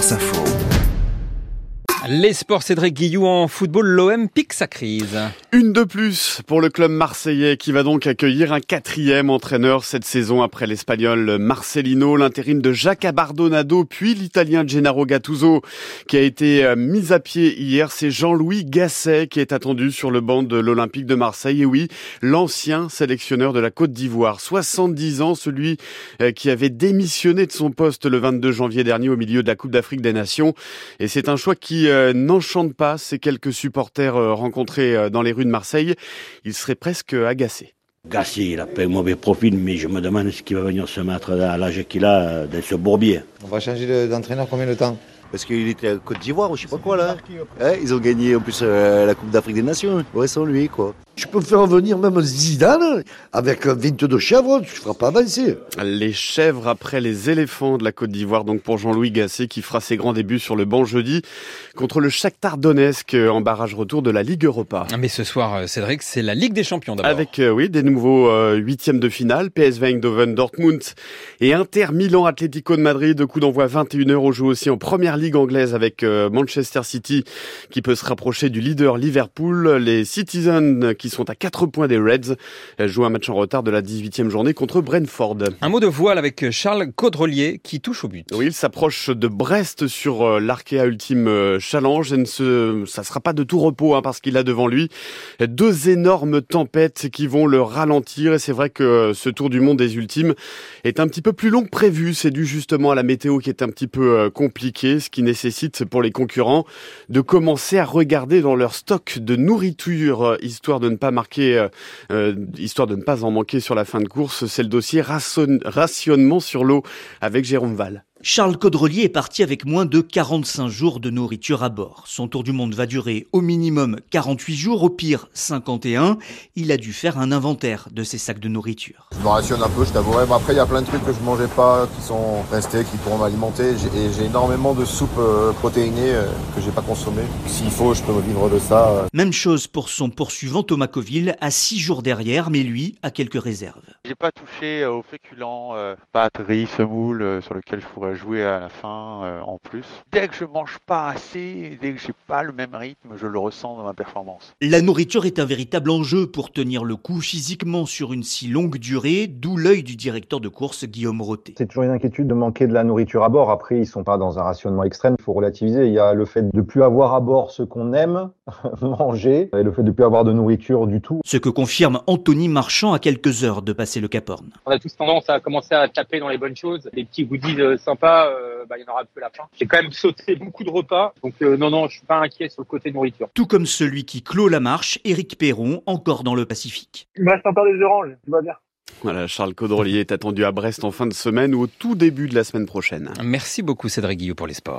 France Info. Les sports Cédric Guillou en football, l'OM pique sa crise. Une de plus pour le club marseillais qui va donc accueillir un quatrième entraîneur cette saison après l'espagnol Marcelino, l'intérim de Jacques Abardonado, puis l'italien Gennaro Gattuso qui a été euh, mis à pied hier. C'est Jean-Louis Gasset qui est attendu sur le banc de l'Olympique de Marseille. Et oui, l'ancien sélectionneur de la Côte d'Ivoire, 70 ans, celui euh, qui avait démissionné de son poste le 22 janvier dernier au milieu de la Coupe d'Afrique des Nations. Et c'est un choix qui n'enchante pas ces quelques supporters euh, rencontrés euh, dans les rues de Marseille. Ils seraient presque agacés. Gassier, il a pas un mauvais profil, mais je me demande ce qu'il va venir se mettre à l'âge qu'il a dans ce bourbier. On va changer d'entraîneur combien de temps? Parce qu'il était à Côte d'Ivoire ou je sais pas quoi là. Hein, ils ont gagné en plus euh, la Coupe d'Afrique des Nations. Ouais, sans lui quoi. Tu peux faire venir même Zidane avec 22 chèvres, tu ne feras pas avancer. Les chèvres après les éléphants de la Côte d'Ivoire, donc pour Jean-Louis Gasset qui fera ses grands débuts sur le banc jeudi contre le Shakhtar Donetsk en barrage retour de la Ligue Europa. Mais ce soir, Cédric, c'est la Ligue des Champions d'abord. Avec euh, oui des nouveaux euh, huitièmes de finale, PSV Eindhoven, Dortmund et Inter Milan Atlético de Madrid. Coup d'envoi 21h. On joue aussi en première ligue anglaise avec euh, Manchester City qui peut se rapprocher du leader Liverpool. Les Citizens qui sont à 4 points des Reds jouent un match en retard de la 18e journée contre Brentford. Un mot de voile avec Charles Caudrelier qui touche au but. Oui, il s'approche de Brest sur euh, l'Arkea Ultime Challenge. Et ne se, ça sera pas de tout repos hein, parce qu'il a devant lui deux énormes tempêtes qui vont le ralentir. Et c'est vrai que ce Tour du Monde des Ultimes est un petit peu plus long que prévu. C'est dû justement à la météo qui est un petit peu euh, compliquée, ce qui nécessite pour les concurrents de commencer à regarder dans leur stock de nourriture, euh, histoire de ne pas marquer, euh, histoire de ne pas en manquer sur la fin de course. C'est le dossier rationnement sur l'eau avec Jérôme Val. Charles Caudrelier est parti avec moins de 45 jours de nourriture à bord. Son tour du monde va durer au minimum 48 jours, au pire 51. Il a dû faire un inventaire de ses sacs de nourriture. Je me rationne un peu, je t'avouerai. Mais après, il y a plein de trucs que je mangeais pas, qui sont restés, qui pourront m'alimenter. Et j'ai énormément de soupes euh, protéinées euh, que j'ai pas consommées. S'il faut, je peux me vivre de ça. Même chose pour son poursuivant Thomas Coville, à 6 jours derrière, mais lui a quelques réserves. J'ai pas touché aux féculents, euh, pâtes, riz, semoule, sur lequel je pourrais jouer à la fin euh, en plus. Dès que je mange pas assez, dès que j'ai pas le même rythme, je le ressens dans ma performance. La nourriture est un véritable enjeu pour tenir le coup physiquement sur une si longue durée, d'où l'œil du directeur de course Guillaume Roté. C'est toujours une inquiétude de manquer de la nourriture à bord. Après, ils sont pas dans un rationnement extrême, il faut relativiser. Il y a le fait de plus avoir à bord ce qu'on aime manger et le fait de plus avoir de nourriture du tout. Ce que confirme Anthony Marchand à quelques heures de passer le Cap Horn. On a tous tendance à commencer à taper dans les bonnes choses, les petits goodies euh, sympas, euh, bah, il y en aura peu à la fin. J'ai quand même sauté beaucoup de repas, donc euh, non, non, je suis pas inquiet sur le côté nourriture. Tout comme celui qui clôt la marche, Éric Perron, encore dans le Pacifique. Il me reste encore des oranges, tout va bien. Voilà, Charles Caudrelier est attendu à Brest en fin de semaine ou au tout début de la semaine prochaine. Merci beaucoup Cédric Guillot pour les sports.